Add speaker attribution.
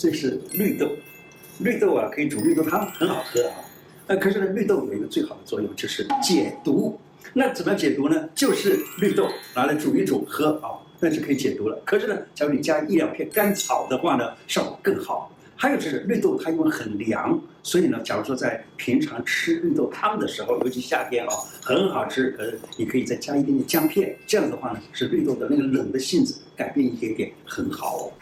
Speaker 1: 这是绿豆绿豆啊可以煮绿豆汤很好喝啊那可是呢绿豆有一个最好的作用就是解毒。那怎么解毒呢就是绿豆拿来煮一煮喝啊那就可以解毒了可是呢假如你加一两片甘草的话呢效果更好还有就是绿豆它因为很凉所以呢假如说在平常吃绿豆汤的时候尤其夏天啊很好吃可你可以再加一点点姜片这样的话呢使绿豆的那个冷的性质改变一点点很好。哦